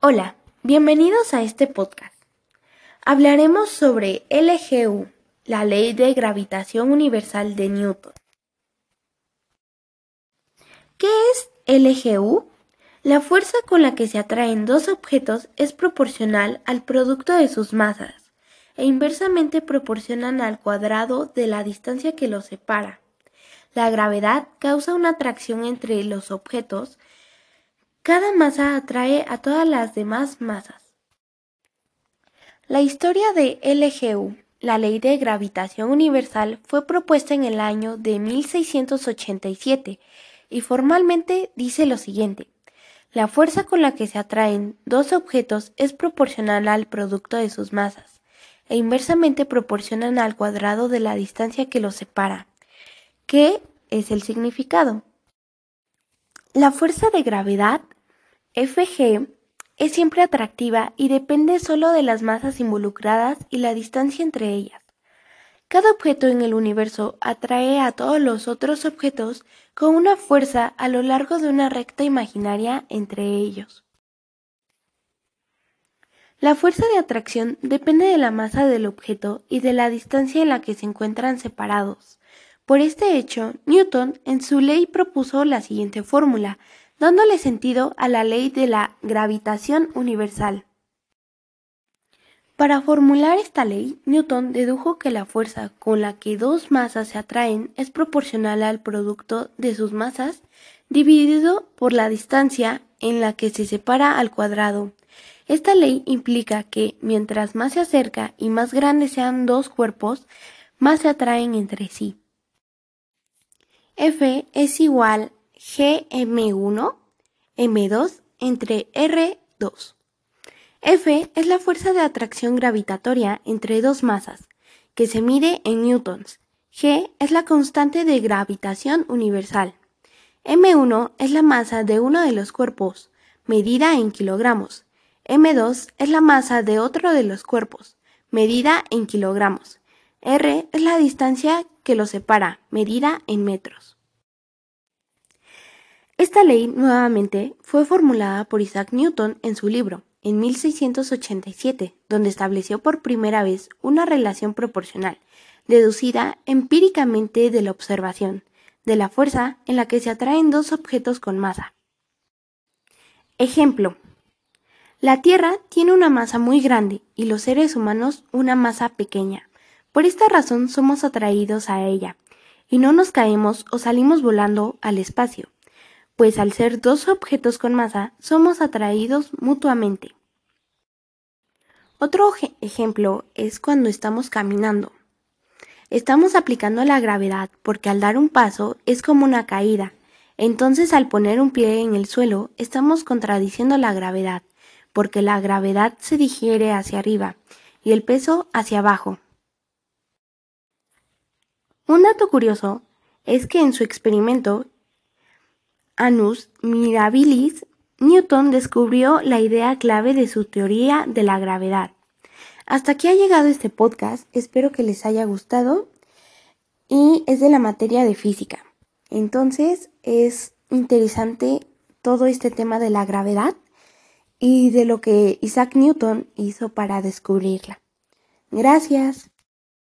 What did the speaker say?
Hola, bienvenidos a este podcast. Hablaremos sobre LGU, la ley de gravitación universal de Newton. ¿Qué es LGU? La fuerza con la que se atraen dos objetos es proporcional al producto de sus masas e inversamente proporcional al cuadrado de la distancia que los separa. La gravedad causa una atracción entre los objetos cada masa atrae a todas las demás masas. La historia de LGU, la ley de gravitación universal, fue propuesta en el año de 1687 y formalmente dice lo siguiente. La fuerza con la que se atraen dos objetos es proporcional al producto de sus masas e inversamente proporcional al cuadrado de la distancia que los separa. ¿Qué es el significado? La fuerza de gravedad Fg es siempre atractiva y depende solo de las masas involucradas y la distancia entre ellas. Cada objeto en el universo atrae a todos los otros objetos con una fuerza a lo largo de una recta imaginaria entre ellos. La fuerza de atracción depende de la masa del objeto y de la distancia en la que se encuentran separados. Por este hecho, Newton en su ley propuso la siguiente fórmula, dándole sentido a la ley de la gravitación universal. Para formular esta ley, Newton dedujo que la fuerza con la que dos masas se atraen es proporcional al producto de sus masas dividido por la distancia en la que se separa al cuadrado. Esta ley implica que mientras más se acerca y más grandes sean dos cuerpos, más se atraen entre sí. F es igual Gm1, m2 entre R2. F es la fuerza de atracción gravitatoria entre dos masas, que se mide en newtons. G es la constante de gravitación universal. M1 es la masa de uno de los cuerpos, medida en kilogramos. M2 es la masa de otro de los cuerpos, medida en kilogramos. R es la distancia que los separa, medida en metros. Esta ley, nuevamente, fue formulada por Isaac Newton en su libro, en 1687, donde estableció por primera vez una relación proporcional, deducida empíricamente de la observación, de la fuerza en la que se atraen dos objetos con masa. Ejemplo. La Tierra tiene una masa muy grande y los seres humanos una masa pequeña. Por esta razón somos atraídos a ella, y no nos caemos o salimos volando al espacio pues al ser dos objetos con masa somos atraídos mutuamente. Otro ejemplo es cuando estamos caminando. Estamos aplicando la gravedad porque al dar un paso es como una caída. Entonces al poner un pie en el suelo estamos contradiciendo la gravedad, porque la gravedad se digiere hacia arriba y el peso hacia abajo. Un dato curioso es que en su experimento Anus Mirabilis, Newton descubrió la idea clave de su teoría de la gravedad. Hasta aquí ha llegado este podcast, espero que les haya gustado y es de la materia de física. Entonces es interesante todo este tema de la gravedad y de lo que Isaac Newton hizo para descubrirla. Gracias.